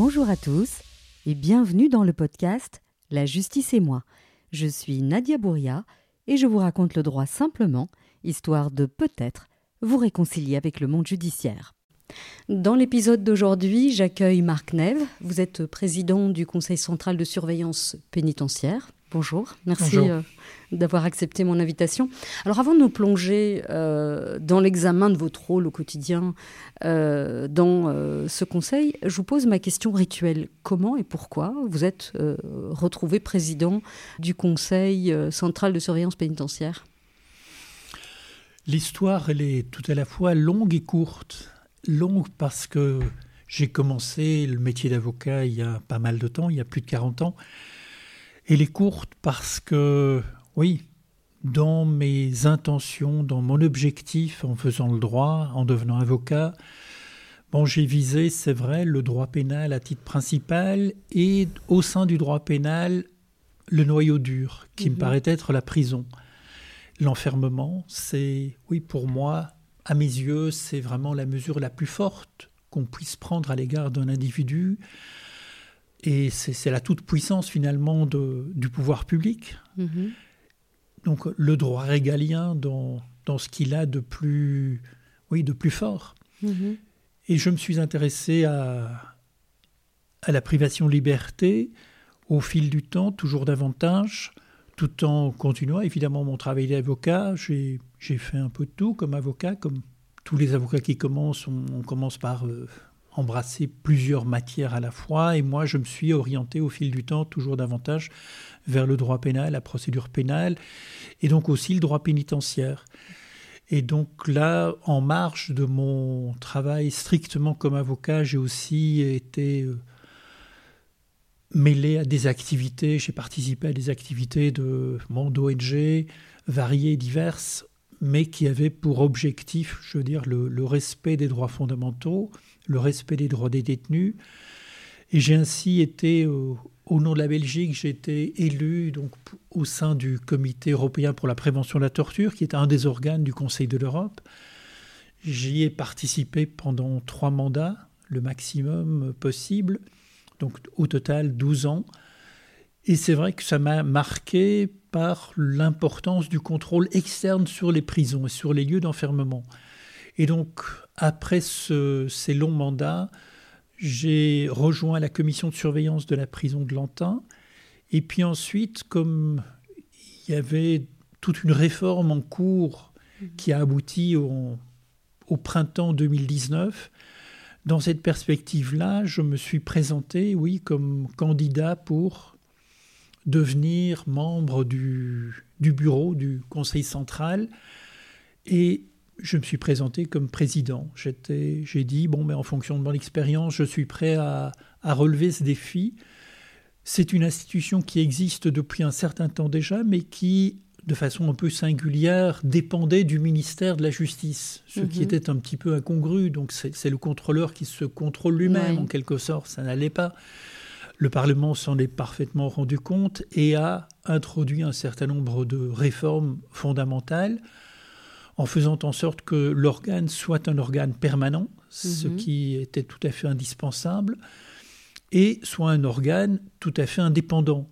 Bonjour à tous et bienvenue dans le podcast La justice et moi. Je suis Nadia Bouria et je vous raconte le droit simplement, histoire de peut-être vous réconcilier avec le monde judiciaire. Dans l'épisode d'aujourd'hui, j'accueille Marc Neve. Vous êtes président du Conseil central de surveillance pénitentiaire. Bonjour, merci euh, d'avoir accepté mon invitation. Alors avant de nous plonger euh, dans l'examen de votre rôle au quotidien euh, dans ce conseil, je vous pose ma question rituelle. Comment et pourquoi vous êtes retrouvé président du Conseil central de surveillance pénitentiaire? L'histoire, elle est tout à la fois longue et courte. Longue parce que j'ai commencé le métier d'avocat il y a pas mal de temps, il y a plus de 40 ans. Elle est courte parce que, oui, dans mes intentions, dans mon objectif en faisant le droit, en devenant avocat, bon, j'ai visé, c'est vrai, le droit pénal à titre principal et au sein du droit pénal, le noyau dur, qui me mhm. paraît être la prison. L'enfermement, c'est, oui, pour moi, à mes yeux, c'est vraiment la mesure la plus forte qu'on puisse prendre à l'égard d'un individu et c'est la toute-puissance finalement du pouvoir public. Mm-hmm. Donc le droit régalien dans, dans ce qu'il a de plus, oui, de plus fort. Mm-hmm. Et je me suis intéressé à, à la privation de liberté au fil du temps, toujours davantage, tout en continuant évidemment mon travail d'avocat. J'ai fait un peu de tout comme avocat, comme tous les avocats qui commencent, on, commence par euh, embrasser plusieurs matières à la fois. Et moi, je me suis orienté au fil du temps toujours davantage vers le droit pénal, la procédure pénale, et donc aussi le droit pénitentiaire. Et donc là, en marge de mon travail strictement comme avocat, j'ai aussi été euh, mêlé à des activités, j'ai participé à des activités de monde ONG variées, diverses, mais qui avaient pour objectif, je veux dire, le respect des droits fondamentaux, le respect des droits des détenus. Et j'ai ainsi été, au, nom de la Belgique, j'ai été élu donc, au sein du Comité européen pour la prévention de la torture, qui est un des organes du Conseil de l'Europe. J'y ai participé pendant trois mandats, le maximum possible, donc au total 12 ans. Et c'est vrai que ça m'a marqué par l'importance du contrôle externe sur les prisons et sur les lieux d'enfermement. Et donc, après ces longs mandats, j'ai rejoint la commission de surveillance de la prison de Lantin. Et puis ensuite, comme il y avait toute une réforme en cours qui a abouti au, au printemps 2019, dans cette perspective-là, je me suis présenté, oui, comme candidat pour devenir membre du, du bureau du Conseil central. Et je me suis présenté comme président. J'ai dit, bon, mais en fonction de mon expérience, je suis prêt à, relever ce défi. C'est une institution qui existe depuis un certain temps déjà, mais qui, de façon un peu singulière, dépendait du ministère de la Justice, ce qui mhm. était un petit peu incongru. Donc c'est le contrôleur qui se contrôle lui-même, en quelque sorte. Ça n'allait pas. Le Parlement s'en est parfaitement rendu compte et a introduit un certain nombre de réformes fondamentales en faisant en sorte que l'organe soit un organe permanent, ce mhm. qui était tout à fait indispensable, et soit un organe tout à fait indépendant.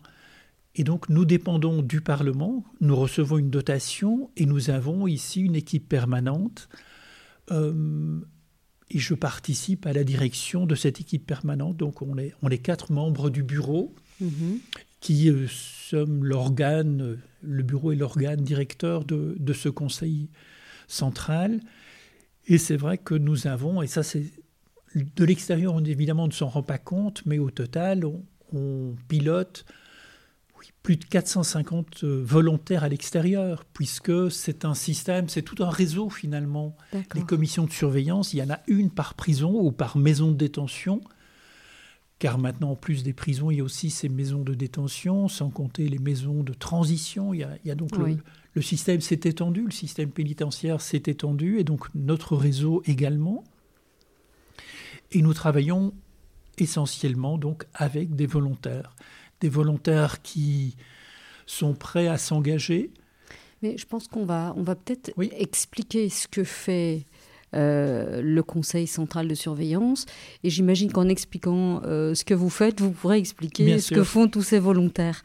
Et donc nous dépendons du Parlement, nous recevons une dotation et nous avons ici une équipe permanente. Euh, et je participe à la direction de cette équipe permanente. Donc on est, on est quatre membres du bureau mhm. qui euh, sommes l'organe, le bureau est l'organe directeur de, de ce conseil centrale. Et c'est vrai que nous avons, et ça c'est de l'extérieur, on évidemment ne s'en rend pas compte, mais au total, on, pilote plus de 450 euh, volontaires à l'extérieur, puisque c'est un système, c'est tout un réseau finalement. Les commissions de surveillance, il y en a une par prison ou par maison de détention, car maintenant, en plus des prisons, il y a aussi ces maisons de détention, sans compter les maisons de transition. Il y a, donc le, système s'est étendu, le système pénitentiaire s'est étendu, et donc notre réseau également. Et nous travaillons essentiellement donc avec des volontaires, des volontaires qui sont prêts à s'engager. Mais je pense qu'on va, on va peut-être expliquer ce que fait le Conseil central de surveillance. Et j'imagine qu'en expliquant ce que vous faites, vous pourrez expliquer ce que font tous ces volontaires.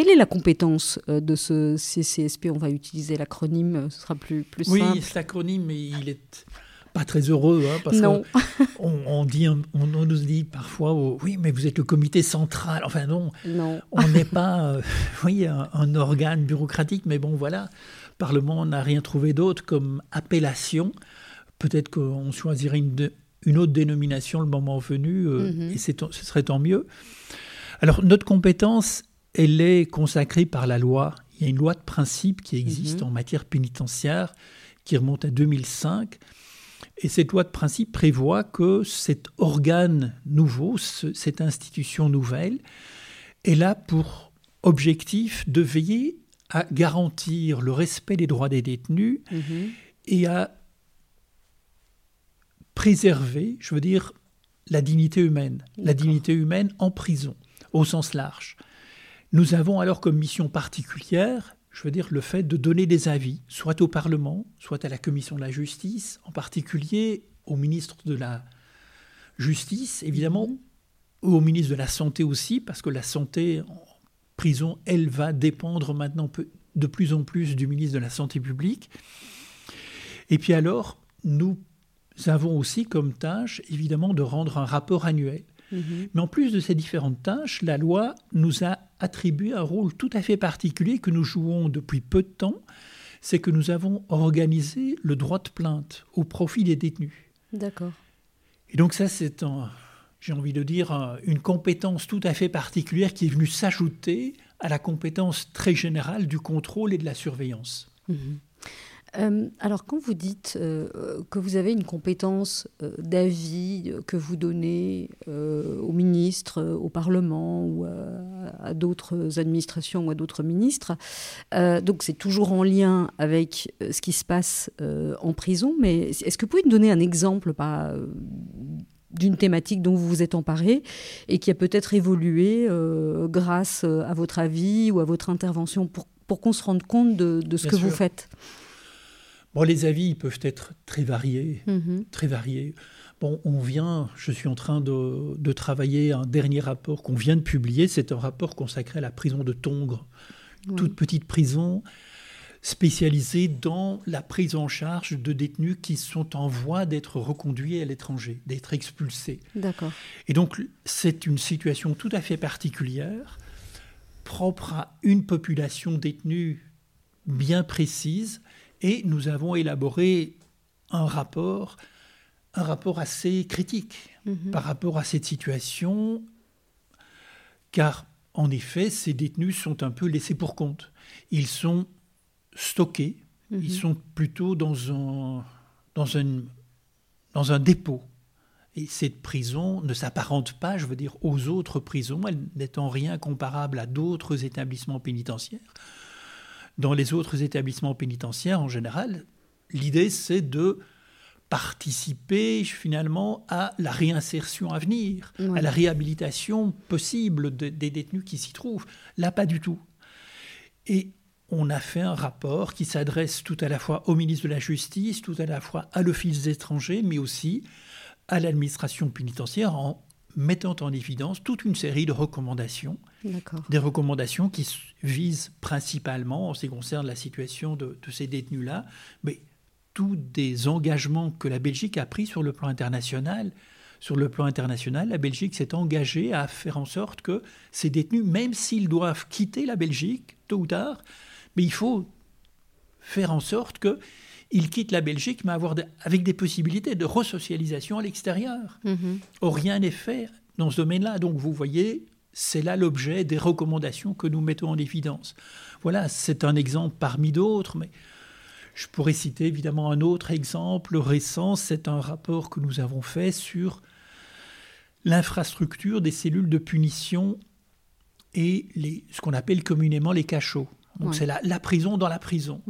Quelle est la compétence euh, de ce CCSP On va utiliser l'acronyme, euh, ce sera plus, plus oui, simple. Oui, cet acronyme, mais il est pas très heureux, hein, parce non. on, on, dit, on, nous dit parfois, oh, oui, mais vous êtes le comité central. Enfin non, non. on n'est pas, euh, oui, un, organe bureaucratique, mais bon, voilà, Parlement n'a rien trouvé d'autre comme appellation. Peut-être qu'on choisirait une, une, autre dénomination le moment venu, mm-hmm. et ce serait tant mieux. Alors notre compétence, elle est consacrée par la loi. Il y a une loi de principe qui existe mhm. en matière pénitentiaire qui remonte à 2005. Et cette loi de principe prévoit que cet organe nouveau, cette institution nouvelle, est là pour objectif de veiller à garantir le respect des droits des détenus mhm. et à préserver, je veux dire, la dignité humaine, la dignité humaine en prison, au sens large. Nous avons alors comme mission particulière, je veux dire, le fait de donner des avis, soit au Parlement, soit à la Commission de la justice, en particulier au ministre de la Justice, évidemment, mhm. au ministre de la Santé aussi, parce que la santé en prison, elle va dépendre maintenant de plus en plus du ministre de la Santé publique. Et puis alors, nous avons aussi comme tâche, évidemment, de rendre un rapport annuel Mhm. Mais en plus de ces différentes tâches, la loi nous a attribué un rôle tout à fait particulier que nous jouons depuis peu de temps, c'est que nous avons organisé le droit de plainte au profit des détenus. D'accord. Et donc ça, c'est, j'ai envie de dire, une compétence tout à fait particulière qui est venue s'ajouter à la compétence très générale du contrôle et de la surveillance. Mhm. Euh, alors, quand vous dites euh, que vous avez une compétence euh, d'avis que vous donnez au ministre, au Parlement ou à d'autres administrations ou à d'autres ministres, donc c'est toujours en lien avec ce qui se passe en prison, mais est-ce que vous pouvez nous donner un exemple d'une thématique dont vous vous êtes emparé et qui a peut-être évolué grâce à votre avis ou à votre intervention pour, pour qu'on se rende compte de, ce que vous faites? Bon, les avis peuvent être très variés, mhm. très variés. Bon, on vient, je suis en train de, travailler un dernier rapport qu'on vient de publier. C'est un rapport consacré à la prison de Tongres, toute petite prison spécialisée dans la prise en charge de détenus qui sont en voie d'être reconduits à l'étranger, d'être expulsés. D'accord. Et donc, c'est une situation tout à fait particulière, propre à une population détenue bien précise et nous avons élaboré un rapport, un rapport assez critique mhm. par rapport à cette situation, car en effet, ces détenus sont un peu laissés pour compte. Ils sont stockés, ils mhm. sont plutôt dans un, dans, un, dans un dépôt. Et cette prison ne s'apparente pas, je veux dire, aux autres prisons, elle n'est en rien comparable à d'autres établissements pénitentiaires dans les autres établissements pénitentiaires en général, l'idée c'est de participer finalement à la réinsertion à venir, à la réhabilitation possible des détenus qui s'y trouvent. Là, pas du tout. Et on a fait un rapport qui s'adresse tout à la fois au ministre de la Justice, tout à la fois à l'Office des étrangers, mais aussi à l'administration pénitentiaire en mettant en évidence toute une série de recommandations. Des recommandations qui visent principalement, en ce qui concerne la situation de, ces détenus-là, mais tous des engagements que la Belgique a pris sur le plan international. Sur le plan international, la Belgique s'est engagée à faire en sorte que ces détenus, même s'ils doivent quitter la Belgique, tôt ou tard, mais il faut faire en sorte que il quitte la Belgique, mais avoir avec des possibilités de resocialisation à l'extérieur. Mhm. Or, rien n'est fait dans ce domaine-là. Donc, vous voyez, c'est là l'objet des recommandations que nous mettons en évidence. Voilà, c'est un exemple parmi d'autres, mais je pourrais citer évidemment un autre exemple récent. C'est un rapport que nous avons fait sur l'infrastructure des cellules de punition et les, ce qu'on appelle communément les cachots. Donc, c'est la, la, prison dans la prison.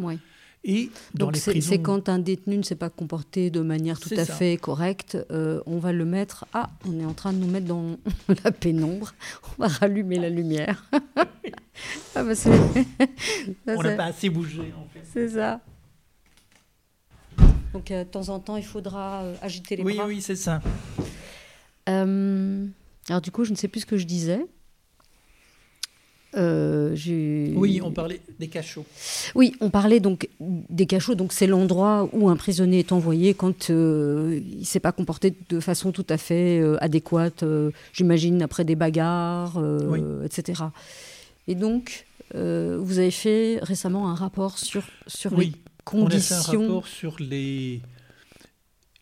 Et Donc c'est quand un détenu ne s'est pas comporté de manière tout à fait correcte, euh, on va le mettre. Ah, on est en train de nous mettre dans la pénombre. On va rallumer la lumière. ah bah on n'a pas assez bougé en fait. C'est ça. Donc euh, de temps en temps, il faudra euh, agiter les oui, bras. Oui, oui, c'est ça. Alors du coup, je ne sais plus ce que je disais. Euh, oui, on parlait des cachots. Oui, on parlait donc des cachots. Donc c'est l'endroit où un prisonnier est envoyé quand euh, il ne s'est pas comporté de façon tout à fait euh, adéquate. J'imagine après des bagarres, etc. Et donc, vous avez fait récemment un rapport sur sur oui, les conditions. On a fait un rapport sur les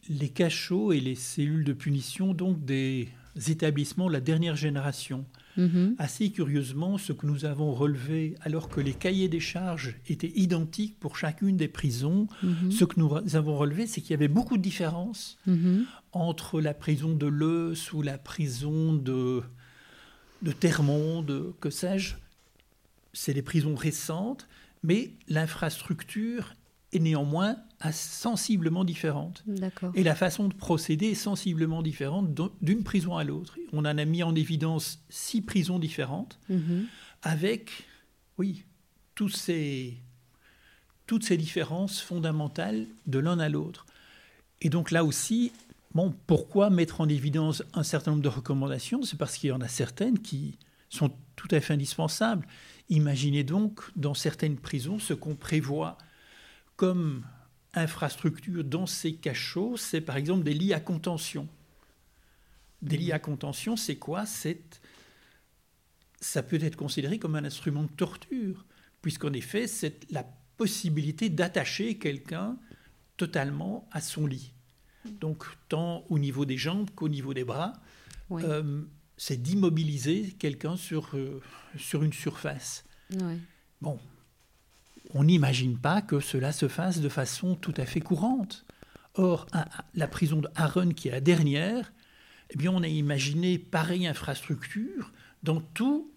les cachots et les cellules de punition donc des établissements de la dernière génération. Mm-hmm. Assez curieusement, ce que nous avons relevé, alors que les cahiers des charges étaient identiques pour chacune des prisons, mm-hmm. ce que nous avons relevé, c'est qu'il y avait beaucoup de différences mm-hmm. entre la prison de Leus ou la prison de, de Termonde, que sais-je. C'est des prisons récentes, mais l'infrastructure est néanmoins sensiblement différente. Et la façon de procéder est sensiblement différente d'une prison à l'autre. On en a mis en évidence six prisons différentes, mhm. avec, oui, tous ces, toutes ces différences fondamentales de l'un à l'autre. Et donc là aussi, bon, pourquoi mettre en évidence un certain nombre de recommandations? C'est parce qu'il y en a certaines qui sont tout à fait indispensables. Imaginez donc dans certaines prisons ce qu'on prévoit comme infrastructure dans ces cachots, c'est par exemple des lits à contention. Des lits à contention, c'est quoi? C'est ça peut être considéré comme un instrument de torture, puisqu'en effet, c'est la possibilité d'attacher quelqu'un totalement à son lit. Donc, tant au niveau des jambes qu'au niveau des bras, euh, c'est d'immobiliser quelqu'un sur, euh, sur une surface. Bon, on n'imagine pas que cela se fasse de façon tout à fait courante. Or, la prison de Aaron, qui est la dernière, eh bien, on a imaginé pareille infrastructure dans tout,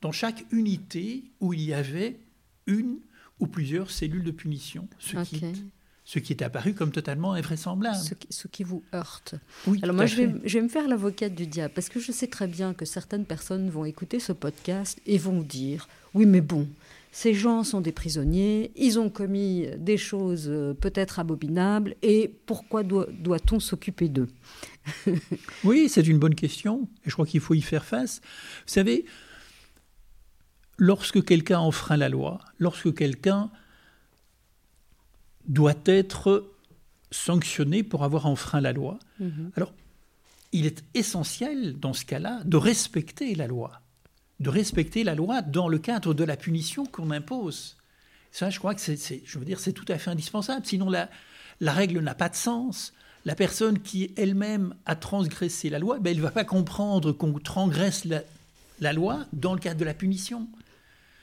dans chaque unité où il y avait une ou plusieurs cellules de punition, ce, qui, ce qui est apparu comme totalement invraisemblable. Ce qui, vous heurte. Alors moi, je vais, je vais, me faire l'avocate du diable, parce que je sais très bien que certaines personnes vont écouter ce podcast et vont dire, oui, mais bon, ces gens sont des prisonniers, ils ont commis des choses euh, peut-être abominables, et pourquoi doit-on s'occuper d'eux? Oui, c'est une bonne question, et je crois qu'il faut y faire face. Vous savez, lorsque quelqu'un enfreint la loi, lorsque quelqu'un doit être sanctionné pour avoir enfreint la loi, mhm. alors il est essentiel dans ce cas-là de respecter la loi de respecter la loi dans le cadre de la punition qu'on impose. Ça, je crois que c'est, je veux dire, c'est tout à fait indispensable. Sinon, la, la règle n'a pas de sens. La personne qui elle-même a transgressé la loi, ben, elle ne va pas comprendre qu'on transgresse la, loi dans le cadre de la punition.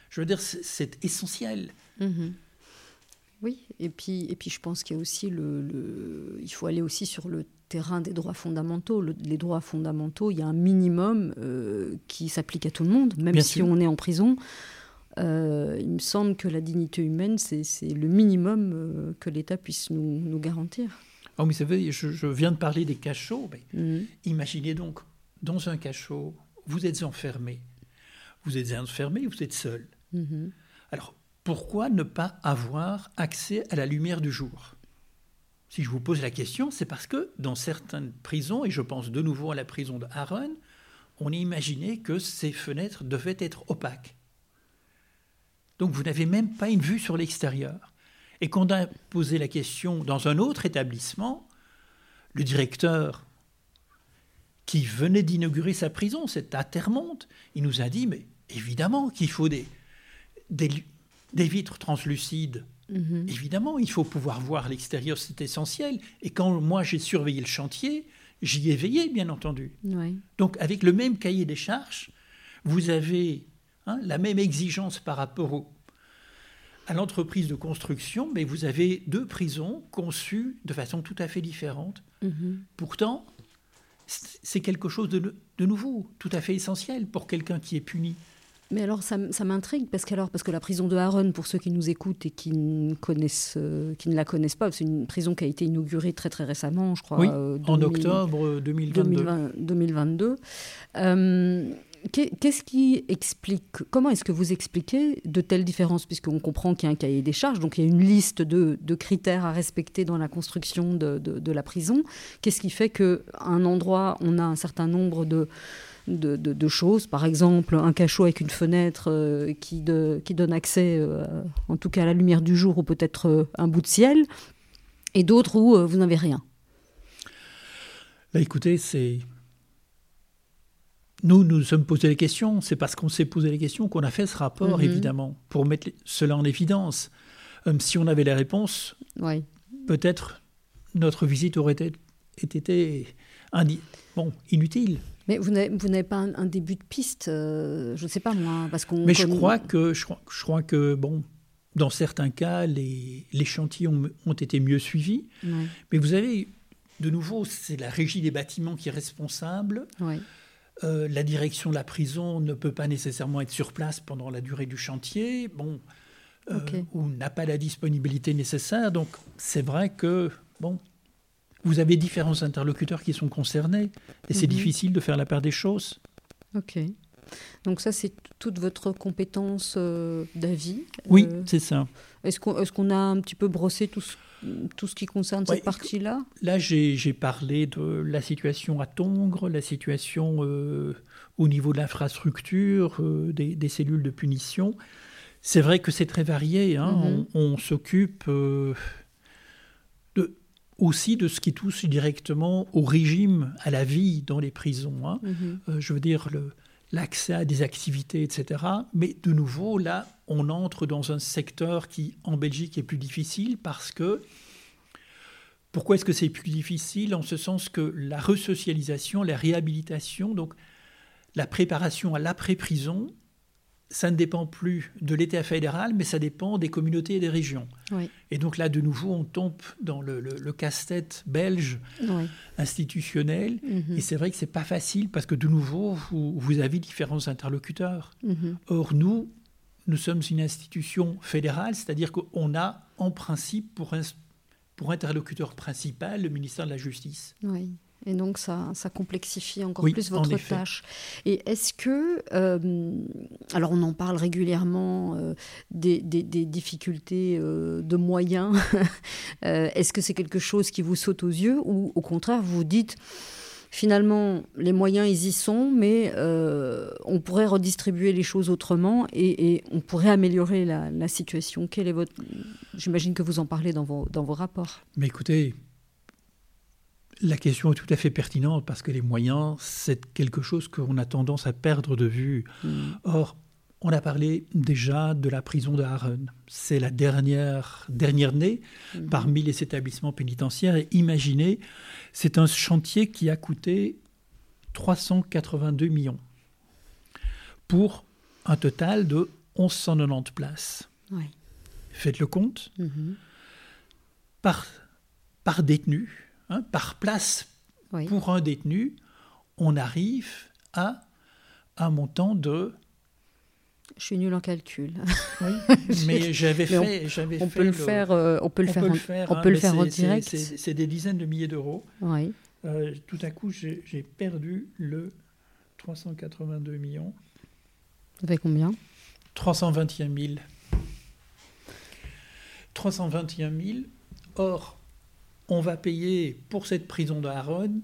Je veux dire, c'est, essentiel. Mm-hmm. Oui, et puis, et puis je pense qu'il y a aussi le, il faut aller aussi sur le terrain des droits fondamentaux. les droits fondamentaux, il y a un minimum euh, qui s'applique à tout le monde, même si on est en prison. Euh, il me semble que la dignité humaine, c'est le minimum euh, que l'État puisse nous, nous garantir. Oh, mais savez, je, je, viens de parler des cachots. Mhm. Imaginez donc, dans un cachot, vous êtes enfermé. Vous êtes enfermé, vous êtes seul. Mhm. Alors, pourquoi ne pas avoir accès à la lumière du jour? Si je vous pose la question, c'est parce que dans certaines prisons, et je pense de nouveau à la prison de Aaron, on imaginait que ces fenêtres devaient être opaques. Donc vous n'avez même pas une vue sur l'extérieur. Et quand on a posé la question dans un autre établissement, le directeur qui venait d'inaugurer sa prison, c'est à Termonde, il nous a dit, mais évidemment qu'il faut des, des vitres translucides. Mhm. Évidemment, il faut pouvoir voir l'extérieur, c'est essentiel. Et quand moi j'ai surveillé le chantier, j'y ai veillé, bien entendu. Donc, avec le même cahier des charges, vous avez hein, la même exigence par rapport à l'entreprise de construction, mais vous avez deux prisons conçues de façon tout à fait différente. Mhm. Pourtant, c'est quelque chose de, nouveau, tout à fait essentiel pour quelqu'un qui est puni. Mais alors, ça, m'intrigue parce, parce que la prison de Haron, pour ceux qui nous écoutent et qui ne, connaissent, euh, qui ne la connaissent pas, c'est une prison qui a été inaugurée très très récemment, je crois. Oui, euh, en octobre 2022. 2022. Euh, Qu'est-ce qui explique, comment est-ce que vous expliquez de telles différences Puisqu'on comprend qu'il y a un cahier des charges, donc il y a une liste de, critères à respecter dans la construction de, la prison. Qu'est-ce qui fait qu'à un endroit, on a un certain nombre de, de, choses, par exemple un cachot avec une fenêtre euh, qui, qui, donne accès, euh, en tout cas à la lumière du jour, ou peut-être euh, un bout de ciel, et d'autres où vous n'avez rien Bah écoutez, c'est nous nous sommes posé les questions. C'est parce qu'on s'est posé les questions qu'on a fait ce rapport, mhm. évidemment, pour mettre cela en évidence. Euh, si on avait les réponses, peut-être notre visite aurait été, été bon, inutile. Mais vous n'avez pas un, début de piste, euh, je ne sais pas moi, parce qu'on. Mais je crois que je crois, je crois, que bon, dans certains cas, les, les chantiers ont, ont, été mieux suivis. Mais vous avez, de nouveau, c'est la régie des bâtiments qui est responsable. Euh, la direction de la prison ne peut pas nécessairement être sur place pendant la durée du chantier, bon, euh, ou n'a pas la disponibilité nécessaire. Donc c'est vrai que bon, vous avez différents interlocuteurs qui sont concernés et c'est mhm. difficile de faire la paire des choses. Ok. Donc ça, c'est toute votre compétence euh, d'avis. Oui, c'est ça. Est-ce qu'on a un petit peu brossé tout ce tout ce qui concerne cette partie-là? Là, j'ai parlé de la situation à Tongres, la situation euh, au niveau de l'infrastructure, euh, des, cellules de punition. C'est vrai que c'est très varié. Hein. Mm-hmm. On, s'occupe euh, aussi de ce qui touche directement au régime, à la vie dans les prisons. Hein. Mm-hmm. je veux dire, l'accès à des activités, etc. Mais de nouveau, là, on entre dans un secteur qui, en Belgique, est plus difficile parce que pourquoi est-ce que c'est plus difficile En ce sens que la resocialisation, la réhabilitation, donc la préparation à l'après-prison, ça ne dépend plus de l'État fédéral, mais ça dépend des communautés et des régions. Et donc là, de nouveau, on tombe dans le, casse-tête belge institutionnel. Mhm. Et c'est vrai que c'est pas facile parce que de nouveau, vous, avez différents interlocuteurs. Mhm. Or, nous, nous sommes une institution fédérale, c'est-à-dire qu'on a en principe pour, pour interlocuteur principal le ministère de la Justice. Oui. Et donc ça, ça complexifie encore plus votre tâche. Et est-ce que, euh, alors on en parle régulièrement euh, des, des, difficultés euh, de moyens, est-ce que c'est quelque chose qui vous saute aux yeux ou au contraire vous vous dites finalement, les moyens, ils y sont, mais euh, on pourrait redistribuer les choses autrement et, on pourrait améliorer la, situation. Quel est votre... J'imagine que vous en parlez dans vos, dans vos rapports. Mais écoutez, la question est tout à fait pertinente parce que les moyens, c'est quelque chose qu'on a tendance à perdre de vue. Hmm. Or, on a parlé déjà de la prison de Haren. C'est la dernière, dernière née mhm. parmi les établissements pénitentiaires. Et imaginez, c'est un chantier qui a coûté 382 millions pour un total de 1190 places. Faites le compte. Mhm. Par, par détenu, hein, par place pour un détenu, on arrive à un montant de je suis nulle en calcul. Oui, mais j'avais fait, on, peut le faire, on peut le faire, on peut le faire en direct. C'est des dizaines de milliers d'euros. Oui. Euh, tout à coup, j'ai perdu le 382 millions. Ça fait combien? 321 000. 321 000. Or, on va payer pour cette prison de Haron,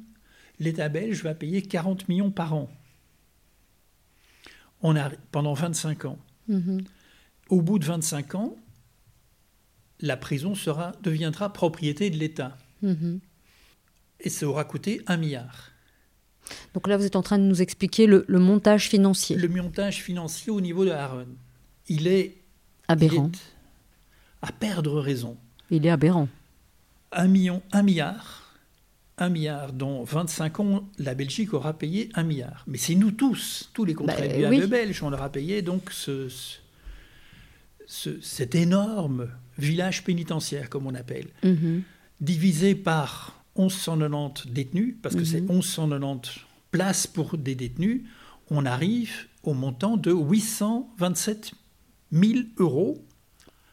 l'État belge va payer 40 millions par an on a, pendant 25 ans. Mhm. Au bout de 25 ans, la prison sera, deviendra propriété de l'État. Mhm. Et ça aura coûté un milliard. Donc là, vous êtes en train de nous expliquer le, montage financier. Le montage financier au niveau de Aaron. Il est aberrant. à perdre raison. Il est aberrant. Un million, un milliard 1 milliard, dont 25 ans, la Belgique aura payé 1 milliard. Mais c'est nous tous, tous les bah, contribuables belges, on aura payé donc ce, cet énorme village pénitentiaire, comme on appelle, mhm. divisé par 1190 détenus, parce que c'est 1190 mhm. places pour des détenus, on arrive au montant de 827 000 euros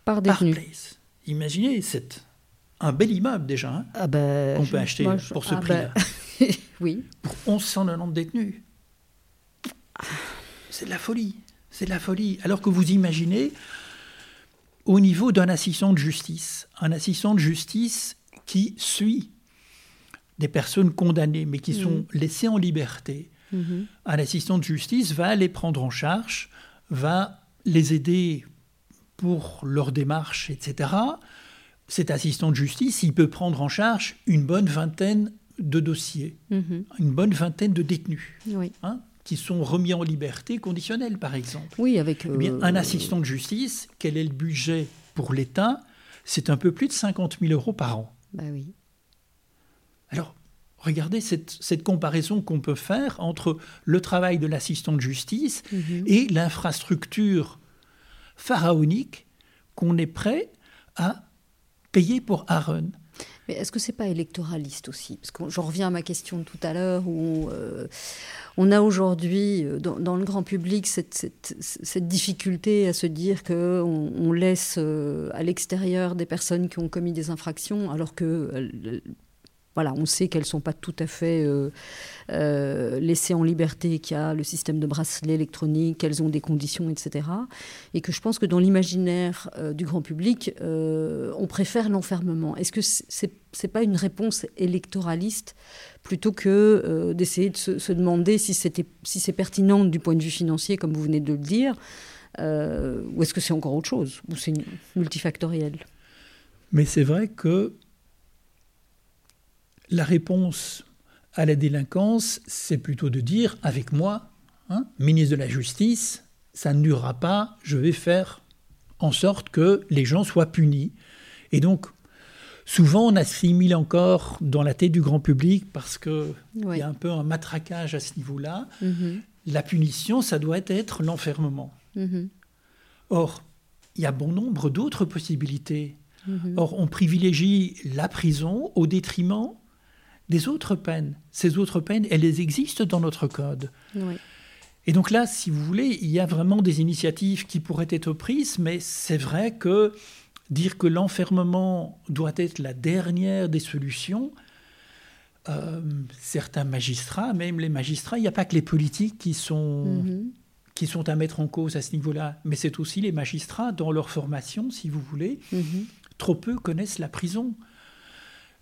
par, détenu. place. Imaginez cette un bel immeuble déjà, hein, ah ben, qu'on peut acheter pour ce ah prix-là. Ben, oui. Pour 1190 détenus. c'est de la folie. C'est de la folie. Alors que vous imaginez, au niveau d'un assistant de justice, un assistant de justice qui suit des personnes condamnées, mais qui sont mhm. laissées en liberté, mhm. un assistant de justice va les prendre en charge, va les aider pour leur démarche, etc. Cet assistant de justice, il peut prendre en charge une bonne vingtaine de dossiers, mhm. une bonne vingtaine de détenus. Hein, qui sont remis en liberté conditionnelle, par exemple. Oui, avec. Eh bien, un euh, assistant de justice, quel est le budget pour l'État? C'est un peu plus de 50 000 euros par an. Bah oui. Alors, regardez cette, comparaison qu'on peut faire entre le travail de l'assistant de justice mhm. et l'infrastructure pharaonique qu'on est prêt à pour Aaron. Mais est-ce que c'est pas électoraliste aussi? Parce que j'en reviens à ma question de tout à l'heure où euh, on a aujourd'hui euh, dans, le grand public cette, difficulté à se dire qu'on on laisse euh, à l'extérieur des personnes qui ont commis des infractions alors que voilà, on sait qu'elles ne sont pas tout à fait euh, euh, laissées en liberté, qu'il y a le système de bracelet électronique, qu'elles ont des conditions, etc. Et que je pense que dans l'imaginaire euh, du grand public, on préfère l'enfermement. Est-ce que ce n'est pas une réponse électoraliste plutôt que d'essayer de se, demander si, si c'est pertinent du point de vue financier, comme vous venez de le dire, ou est-ce que c'est encore autre chose, ou c'est multifactoriel? Mais c'est vrai que la réponse à la délinquance, c'est plutôt de dire, avec moi, hein, ministre de la Justice, ça ne durera pas, je vais faire en sorte que les gens soient punis. Et donc, souvent, on assimile encore dans la tête du grand public, parce qu'il y a un peu un matraquage à ce niveau-là, mm-hmm. la punition, ça doit être l'enfermement. Mm-hmm. Or, il y a bon nombre d'autres possibilités. Mm-hmm. Or, on privilégie la prison au détriment des autres peines. Ces autres peines, elles existent dans notre code. Et donc là, si vous voulez, il y a vraiment des initiatives qui pourraient être prises, mais c'est vrai que dire que l'enfermement doit être la dernière des solutions, euh, certains magistrats, même les magistrats, il n'y a pas que les politiques qui sont, mm-hmm. qui sont à mettre en cause à ce niveau-là, mais c'est aussi les magistrats, dans leur formation, si vous voulez, mm-hmm. trop peu connaissent la prison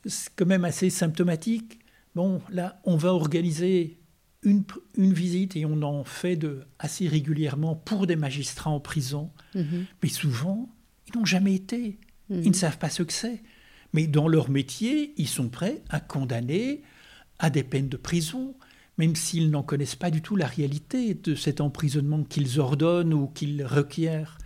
c'est quand même assez symptomatique. Bon, là, on va organiser une, visite et on en fait de, assez régulièrement pour des magistrats en prison. Mhm. Mais souvent, ils n'ont jamais été. Ils ne mhm. savent pas ce que c'est. Mais dans leur métier, ils sont prêts à condamner à des peines de prison, même s'ils n'en connaissent pas du tout la réalité de cet emprisonnement qu'ils ordonnent ou qu'ils requièrent.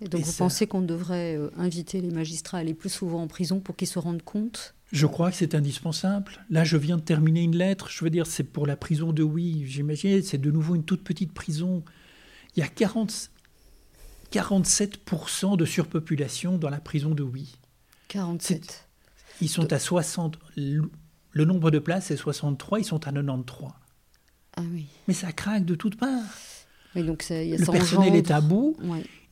Et donc vous pensez qu'on devrait euh, inviter les magistrats à aller plus souvent en prison pour qu'ils se rendent compte je crois que c'est indispensable. Là, je viens de terminer une lettre. Je veux dire, c'est pour la prison de Oui. J'imagine, c'est de nouveau une toute petite prison. Il y a 40, 47% de surpopulation dans la prison de Oui. 47. Ils sont à 60. Le nombre de places est 63, ils sont à 93. Ah oui. Mais ça craque de toutes parts donc le personnel est à bout,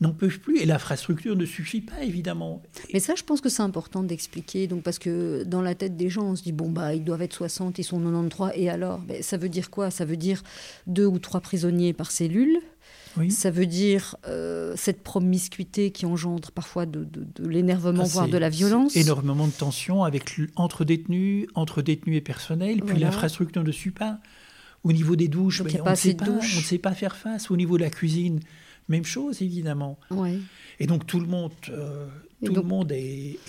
ils n'en peuvent plus, et l'infrastructure ne suffit pas, évidemment. Mais ça, je pense que c'est important d'expliquer, donc parce que dans la tête des gens, on se dit, bon, bah, ils doivent être 60, ils sont 93, et alors ben, Ça veut dire quoi? Ça veut dire deux ou trois prisonniers par cellule Ça veut dire euh, cette promiscuité qui engendre parfois de, l'énervement, ah, voire de la violence. Énormément de tensions avec, entre détenus, entre détenus et personnel, puis l'infrastructure ne suit pas. Au niveau des douches, ben, on, ne sait pas, on ne sait pas faire face. Au niveau de la cuisine, même chose, évidemment. Et donc tout le monde, euh, tout le monde est,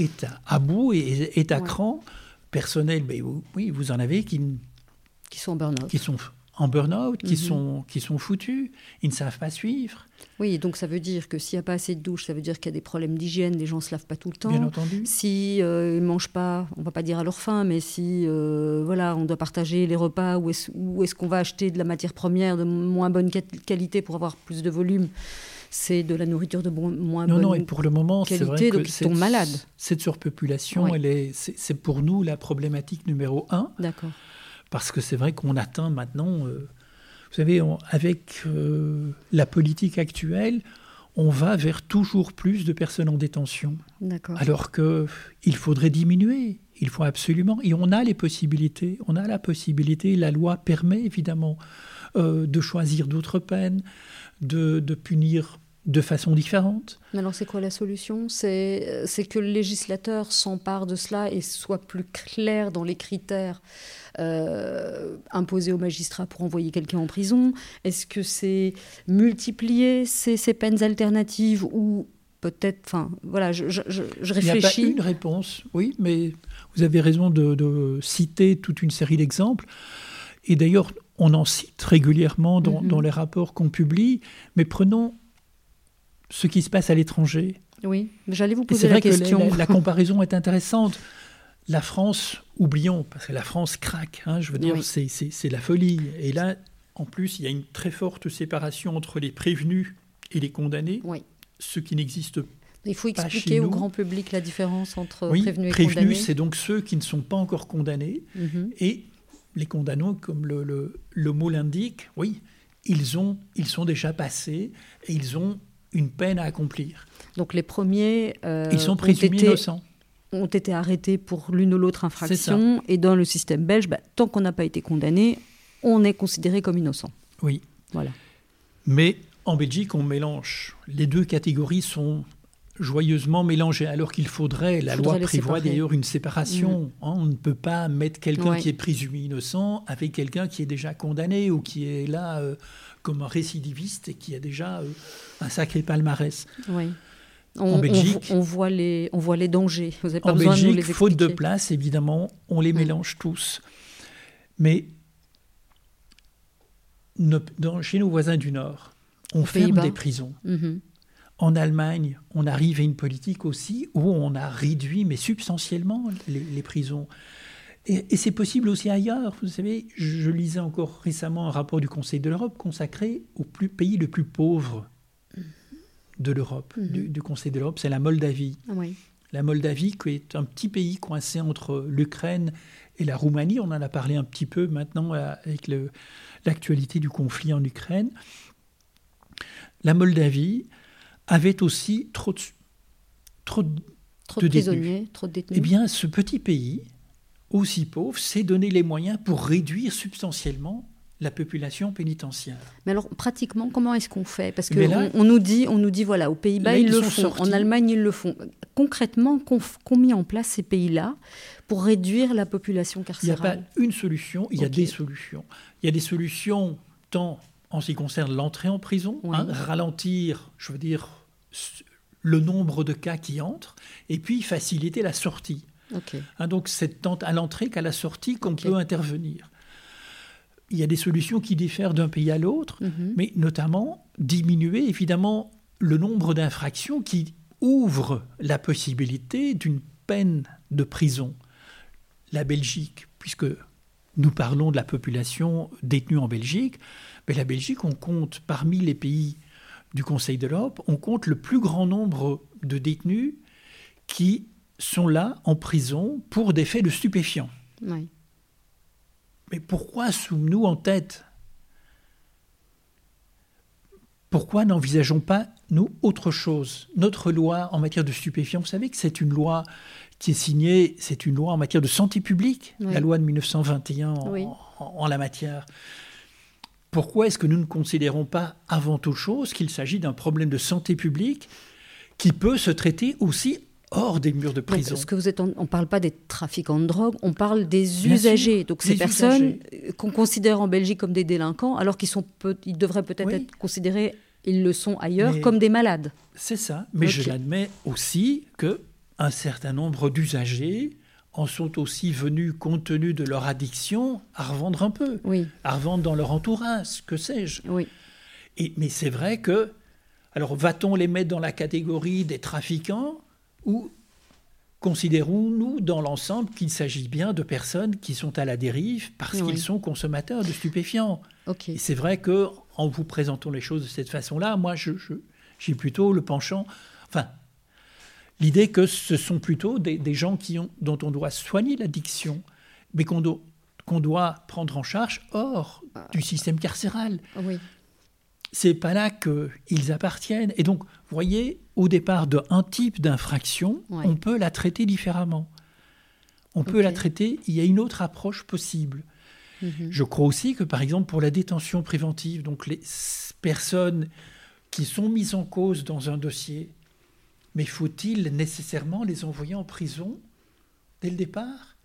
à, bout et est à cran. Personnel, ben, oui, vous en avez qui, qui sont burn-out. Qui sont en burn-out, qui, mhm. sont, qui sont foutus, ils ne savent pas suivre. Oui, donc ça veut dire que s'il n'y a pas assez de douches, ça veut dire qu'il y a des problèmes d'hygiène, les gens ne se lavent pas tout le temps. Bien entendu. Si euh, ils ne mangent pas, on ne va pas dire à leur faim, mais si euh, voilà, on doit partager les repas, ou est-ce qu'on va acheter de la matière première de moins bonne qualité pour avoir plus de volume c'est de la nourriture de moins bonne non, et pour le moment, qualité, vrai donc ils tombent malades. Cette surpopulation, c'est pour nous la problématique numéro un. D'accord parce que c'est vrai qu'on atteint maintenant, euh, vous savez, avec euh, la politique actuelle, on va vers toujours plus de personnes en détention. Alors qu'il faudrait diminuer. Il faut absolument. Et on a les possibilités. On a la possibilité. La loi permet évidemment euh, de choisir d'autres peines, de, de punir de façon différente. Mais alors c'est quoi la solution? C'est que le législateur s'empare de cela et soit plus clair dans les critères euh, imposés aux magistrats pour envoyer quelqu'un en prison Est-ce que c'est multiplier ces, ces, peines alternatives ou peut-être, enfin voilà, je, je, je réfléchis. Il n'y a pas une réponse, oui, mais vous avez raison de, de citer toute une série d'exemples. Et d'ailleurs, on en cite régulièrement dans, mm-hmm. dans les rapports qu'on publie, mais prenons ce qui se passe à l'étranger. Oui, j'allais vous poser la question. Que la, la, comparaison est intéressante. La France, oublions, parce que la France craque, hein, je veux dire, oui. c'est la folie. Et là, en plus, il y a une très forte séparation entre les prévenus et les condamnés, oui. ce qui n'existe pas. Il faut expliquer au grand public la différence entre oui, prévenus et prévenus, condamnés. c'est donc ceux qui ne sont pas encore condamnés. Mm -hmm. Et les condamnés, comme le, le, le mot l'indique, oui, ils, ont, ils sont déjà passés et ils ont une peine à accomplir. Donc les premiers euh, ils sont présumés été, innocents. Ont été arrêtés pour l'une ou l'autre infraction et dans le système belge, bah, tant qu'on n'a pas été condamné, on est considéré comme innocent. Oui. Voilà. Mais en Belgique, on mélange. Les deux catégories sont joyeusement mélangées, alors qu'il faudrait, la faudrait loi prévoit d'ailleurs une séparation. Mmh. Hein, on ne peut pas mettre quelqu'un ouais. qui est présumé innocent avec quelqu'un qui est déjà condamné ou qui est là euh, comme un récidiviste et qui a déjà euh, un sacré palmarès. Oui. On, en Belgique, on, on, voit les, on voit les dangers. Vous avez pas en besoin Belgique, de nous les faute de place, évidemment, on les mélange tous. Mais ne, dans, chez nos voisins du Nord, on ferme des prisons. Mhm. En Allemagne, on arrive à une politique aussi où on a réduit, mais substantiellement, les, les prisons. Et, et c'est possible aussi ailleurs. Vous savez, je, lisais encore récemment un rapport du Conseil de l'Europe consacré plus, pays les plus pauvres de l'Europe, Mhm. du, du Conseil de l'Europe, c'est la Moldavie. Ah oui. La Moldavie, qui est un petit pays coincé entre l'Ukraine et la Roumanie, on en a parlé un petit peu maintenant avec le- l'actualité du conflit en Ukraine. La Moldavie avait aussi trop de, trop Trop de de détenus. prisonniers, trop de détenus. Eh bien, ce petit pays, aussi pauvre, s'est donné les moyens pour réduire substantiellement la population pénitentiaire. Mais alors, pratiquement, comment est-ce qu'on fait? Parce qu'on là- on nous dit, on nous dit, voilà, aux Pays-Bas, ils, ils le font. sortis. En Allemagne, ils le font. Concrètement, qu'ont mis en place ces pays-là pour réduire la population Il n'y a pas carcérale? une solution, il y a des solutions. Il y a des solutions tant en ce qui concerne l'entrée en prison, Oui. hein, ralentir, je veux dire, le nombre de cas qui entrent, et puis faciliter la sortie. Hein, donc c'est tant à l'entrée qu'à la sortie qu'on Ok. peut intervenir. Il y a des solutions qui diffèrent d'un pays à l'autre, Mhm. mais notamment diminuer évidemment le nombre d'infractions qui ouvrent la possibilité d'une peine de prison. La Belgique, puisque nous parlons de la population détenue en Belgique, mais la Belgique, on compte parmi les pays du Conseil de l'Europe, on compte le plus grand nombre de détenus qui sont là en prison pour des faits de stupéfiants. Oui. Mais pourquoi sommes-nous en tête? Pourquoi n'envisageons pas, nous, autre chose? Notre loi en matière de stupéfiants, vous savez que c'est une loi qui est signée, c'est une loi en matière de santé publique, Oui. la loi de 1921 en, Oui. en- en la matière. Pourquoi est-ce que nous ne considérons pas avant toute chose qu'il s'agit d'un problème de santé publique qui peut se traiter aussi hors des murs de Donc, prison ce que vous êtes, on ne parle pas des trafiquants de drogue, on parle des usagers. Donc ces personnes euh, qu'on considère en Belgique comme des délinquants, alors qu'ils sont peut, ils devraient peut-être Oui. être considérés, ils le sont ailleurs, Mais- comme des malades. C'est ça, mais je l'admets aussi que un certain nombre d'usagers en sont aussi venus, compte tenu de leur addiction, à revendre un peu, Oui, à revendre dans leur entourage, que sais-je. oui. Et, mais c'est vrai que, alors va-t-on les mettre dans la catégorie des trafiquants? Ou considérons-nous dans l'ensemble qu'il s'agit bien de personnes qui sont à la dérive parce Oui. qu'ils sont consommateurs de stupéfiants et c'est vrai que en vous présentant les choses de cette façon-là, moi, je, je- j'ai plutôt le penchant, enfin, l'idée que ce sont plutôt des, des gens qui ont, dont on doit soigner l'addiction, mais qu'on do- qu'on doit prendre en charge hors du système carcéral. Oui. C'est pas là qu'ils appartiennent. Et donc, vous voyez, au départ d'un type d'infraction, Ouais. on peut la traiter différemment. On peut la traiter, il y a une autre approche possible. Mhm. Je crois aussi que, par exemple, pour la détention préventive, donc les personnes qui sont mises en cause dans un dossier, mais faut-il nécessairement les envoyer en prison dès le départ?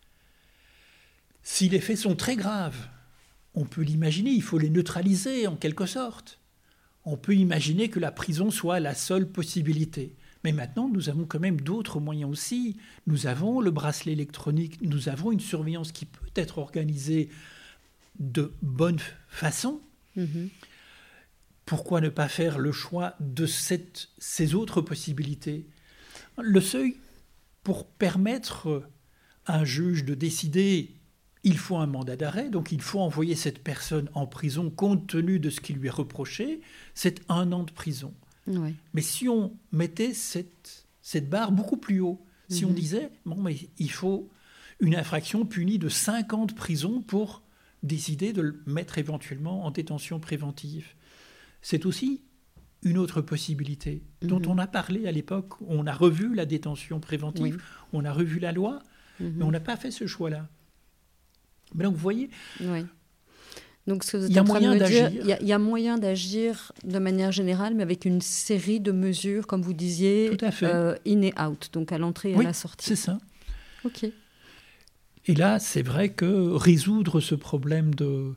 Si les faits sont très graves, on peut l'imaginer, il faut les neutraliser en quelque sorte. On peut imaginer que la prison soit la seule possibilité. Mais maintenant, nous avons quand même d'autres moyens aussi. Nous avons le bracelet électronique, nous avons une surveillance qui peut être organisée de bonne façon. Mhm. Pourquoi ne pas faire le choix de cette, ces autres possibilités? Le seuil, pour permettre à un juge de décider, il faut un mandat d'arrêt, donc il faut envoyer cette personne en prison compte tenu de ce qui lui est reproché, c'est un an de prison. Mais si on mettait cette, cette barre beaucoup plus haut, si on mhm. disait, bon, mais il faut une infraction punie de 5 ans de prison pour décider de le mettre éventuellement en détention préventive, c'est aussi une autre possibilité dont mhm. on a parlé à l'époque. On a revu la détention préventive, on a revu la loi, mhm. mais on n'a pas fait ce choix-là. Mais donc, vous voyez, donc, il y a moyen d'agir. Il y, a moyen d'agir de manière générale, mais avec une série de mesures, comme vous disiez, euh, in et out, donc à l'entrée et à la sortie. C'est ça. Ok. Et là, c'est vrai que résoudre ce problème de,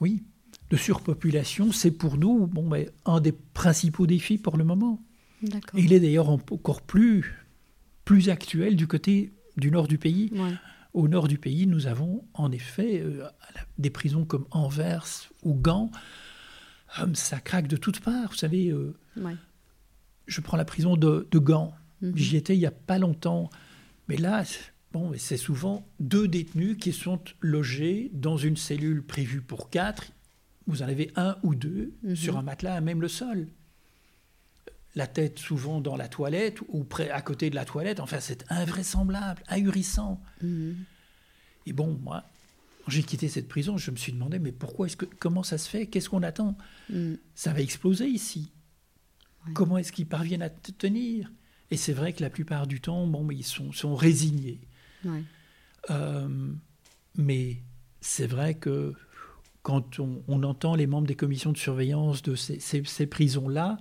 oui, de surpopulation, c'est pour nous bon, mais un des principaux défis pour le moment. il est d'ailleurs encore plus, plus actuel du côté du nord du pays. Au nord du pays, nous avons en effet euh, des prisons comme Anvers ou Gand. Hum, ça craque de toutes parts. Vous savez, euh, je prends la prison de, Gand. Mhm. J'y étais il n'y a pas longtemps. Mais là, bon, c'est souvent deux détenus qui sont logés dans une cellule prévue pour quatre. Vous en avez un ou deux mhm. sur un matelas à même le sol la tête souvent dans la toilette ou près à côté de la toilette. Enfin, c'est invraisemblable, ahurissant. Mhm. Et bon, moi, quand j'ai quitté cette prison, je me suis demandé, mais pourquoi est-ce que, comment ça se fait? Qu'est-ce qu'on attend? Mhm. Ça va exploser ici. Comment est-ce qu'ils parviennent à tenir? Et c'est vrai que la plupart du temps, bon, mais ils sont, sont résignés. Euh, mais c'est vrai que quand on, entend les membres des commissions de surveillance de ces prisons-là,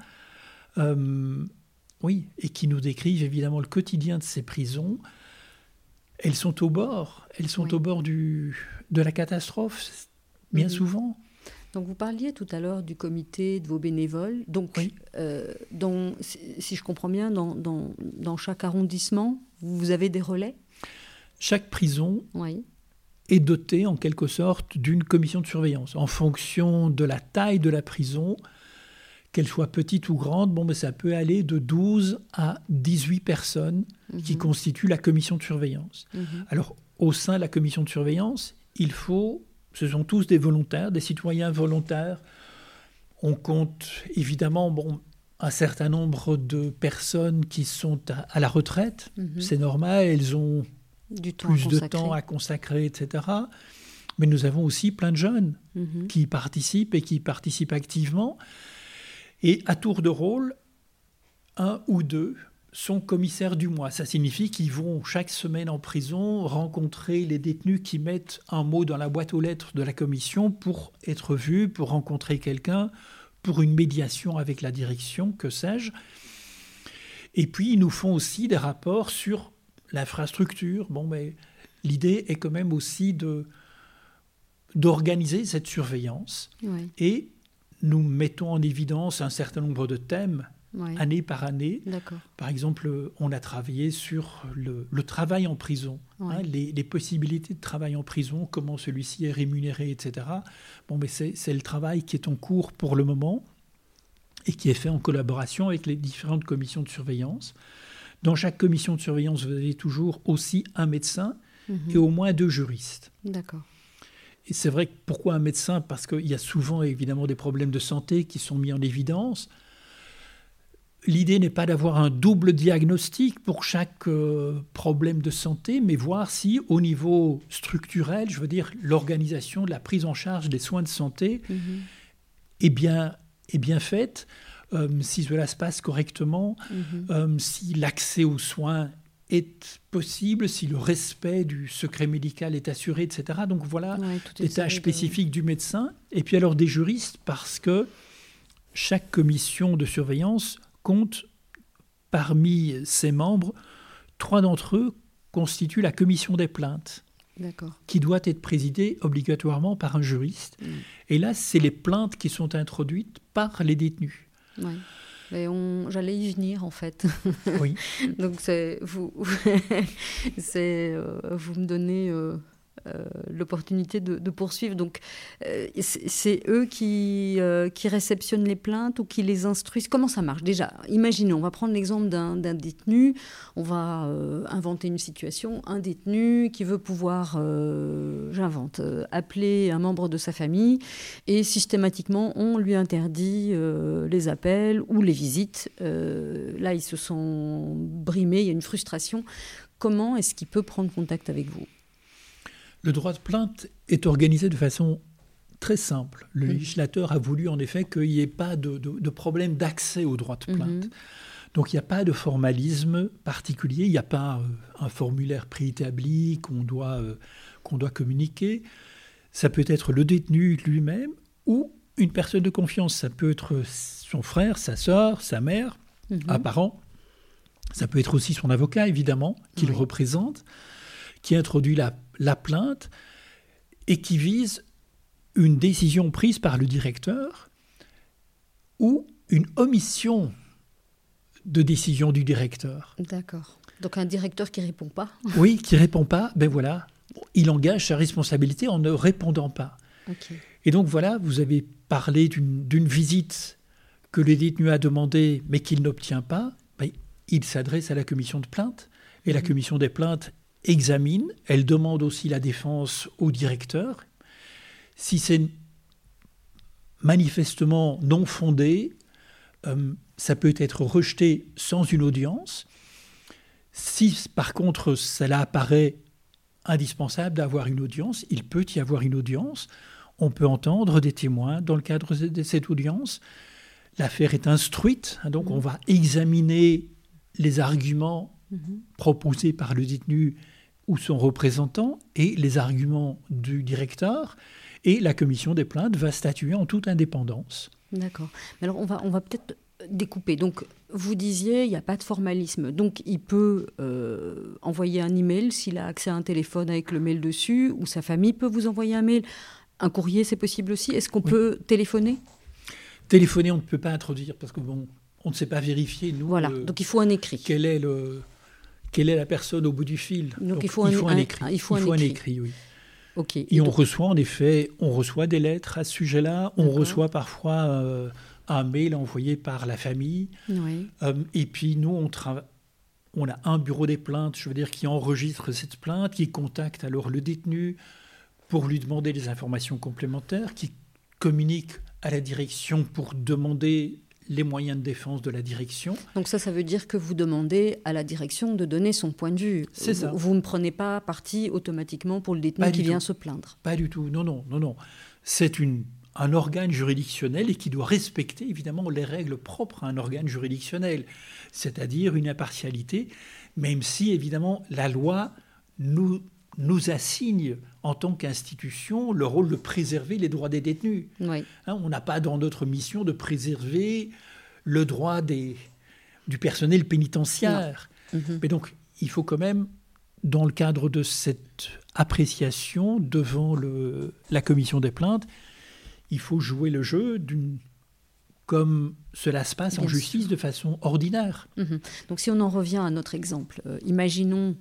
euh, oui, et qui nous décrivent évidemment le quotidien de ces prisons. Elles sont au bord, elles sont au bord du, de la catastrophe, bien mhm. souvent. Donc vous parliez tout à l'heure du comité de vos bénévoles. Donc, euh, si je comprends bien, dans, dans, dans, chaque arrondissement, vous avez des relais? Chaque prison est dotée en quelque sorte d'une commission de surveillance. En fonction de la taille de la prison, qu'elle soit petite ou grande, bon, ben, ça peut aller de 12 à 18 personnes qui mhm. constituent la commission de surveillance. Mhm. Alors, au sein de la commission de surveillance, il faut, ce sont tous des volontaires, des citoyens volontaires. On compte évidemment bon, un certain nombre de personnes qui sont à, la retraite. Mhm. C'est normal, elles ont du plus de temps à consacrer, etc. Mais nous avons aussi plein de jeunes qui participent et qui participent activement. Et à tour de rôle, un ou deux sont commissaires du mois. Ça signifie qu'ils vont chaque semaine en prison rencontrer les détenus qui mettent un mot dans la boîte aux lettres de la commission pour être vus, pour rencontrer quelqu'un, pour une médiation avec la direction, que sais-je. Et puis, ils nous font aussi des rapports sur l'infrastructure. Bon, mais l'idée est quand même aussi de d'organiser cette surveillance et nous mettons en évidence un certain nombre de thèmes année par année. Par exemple, on a travaillé sur le, travail en prison, hein, les, possibilités de travail en prison, comment celui-ci est rémunéré, etc. Bon, mais c'est le travail qui est en cours pour le moment et qui est fait en collaboration avec les différentes commissions de surveillance. Dans chaque commission de surveillance, vous avez toujours aussi un médecin mhm. et au moins deux juristes. D'accord. Et c'est vrai que pourquoi un médecin? Parce qu'il y a souvent évidemment des problèmes de santé qui sont mis en évidence. L'idée n'est pas d'avoir un double diagnostic pour chaque euh, problème de santé, mais voir si au niveau structurel, je veux dire l'organisation de la prise en charge des soins de santé mhm. est, bien, est bien faite, euh, si cela se passe correctement, mhm. euh, si l'accès aux soins est possible si le respect du secret médical est assuré, etc. Donc voilà Ouais, des tâches de- spécifiques du médecin. Et puis alors des juristes, parce que chaque commission de surveillance compte parmi ses membres, trois d'entre eux constituent la commission des plaintes, qui doit être présidée obligatoirement par un juriste. Mm. Et là, c'est les plaintes qui sont introduites par les détenus. Ouais. Mais on, j'allais y venir en fait. Oui. Donc c'est vous, c'est euh, vous me donnez euh, l'opportunité de, poursuivre. Donc euh, c'est, eux qui euh, qui réceptionnent les plaintes ou qui les instruisent. Comment ça marche? Déjà Imaginons, on va prendre l'exemple d'un, détenu. On va euh, inventer une situation. Un détenu qui veut pouvoir, euh, j'invente, euh, appeler un membre de sa famille et systématiquement on lui interdit euh, les appels ou les visites. Euh, là, ils se sont brimés, il y a une frustration. Comment est-ce qu'il peut prendre contact avec vous? Le droit de plainte est organisé de façon très simple. Le législateur a voulu en effet qu'il n'y ait pas de, de- de problème d'accès au droit de plainte. Mhm. Donc il n'y a pas de formalisme particulier, il n'y a pas euh, un formulaire préétabli qu'on doit, euh, qu'on doit communiquer. Ça peut être le détenu lui-même ou une personne de confiance. Ça peut être son frère, sa sœur, sa mère, Mhm. un parent. Ça peut être aussi son avocat, évidemment, qui le Oui. représente, qui introduit la, la plainte et qui vise une décision prise par le directeur ou une omission de décision du directeur. D'accord. Donc un directeur qui répond pas. Oui, qui répond pas, ben voilà, il engage sa responsabilité en ne répondant pas. Et donc voilà, vous avez parlé d'une visite que le détenu a demandée mais qu'il n'obtient pas. Ben, il s'adresse à la commission de plainte et la Mhm. commission des plaintes examine. Elle demande aussi la défense au directeur. Si c'est manifestement non fondé, euh, ça peut être rejeté sans une audience. Si par contre cela apparaît indispensable d'avoir une audience, il peut y avoir une audience. On peut entendre des témoins dans le cadre de cette audience. L'affaire est instruite, hein, donc on va examiner les arguments Proposés par le détenu ou son représentant et les arguments du directeur. Et la commission des plaintes va statuer en toute indépendance. D'accord. Mais alors on va on va peut-être découper. Donc vous disiez il n'y a pas de formalisme. Donc il peut euh, envoyer un email s'il a accès à un téléphone avec le mail dessus ou sa famille peut vous envoyer un mail. Un courrier c'est possible aussi. Est-ce qu'on Oui. peut téléphoner? Téléphoner, on ne peut pas introduire parce que bon, on ne sait pas vérifier nous Voilà. euh, Donc il faut un écrit. quel est le quelle est la personne au bout du fil. Donc, il faut un- un- écrit. il faut un écrit. oui. Et on donc- reçoit en effet, on reçoit des lettres à ce sujet-là. On reçoit parfois euh, un mail envoyé par la famille. Oui. Euh, et puis nous, on, trava- on a un bureau des plaintes, je veux dire, qui enregistre cette plainte, qui contacte alors le détenu pour lui demander des informations complémentaires, qui communique à la direction pour demander les moyens de défense de la direction. Donc ça, ça veut dire que vous demandez à la direction de donner son point de vue. C'est Vous- ça. Vous ne prenez pas parti automatiquement pour le détenu Pas qui vient tout. se plaindre. Pas du tout. Non, non, non, non. C'est une, un organe juridictionnel et qui doit respecter évidemment les règles propres à un organe juridictionnel, c'est-à-dire une impartialité, même si évidemment la loi nous, nous assigne en tant qu'institution le rôle de préserver les droits des détenus. Oui. Hein, on n'a pas dans notre mission de préserver le droit des, du personnel pénitentiaire. Mhm. Mais donc, il faut quand même, dans le cadre de cette appréciation devant le, la commission des plaintes, il faut jouer le jeu d'une comme cela se passe en justice de façon ordinaire. Mhm. Donc si on en revient à notre exemple, euh, imaginons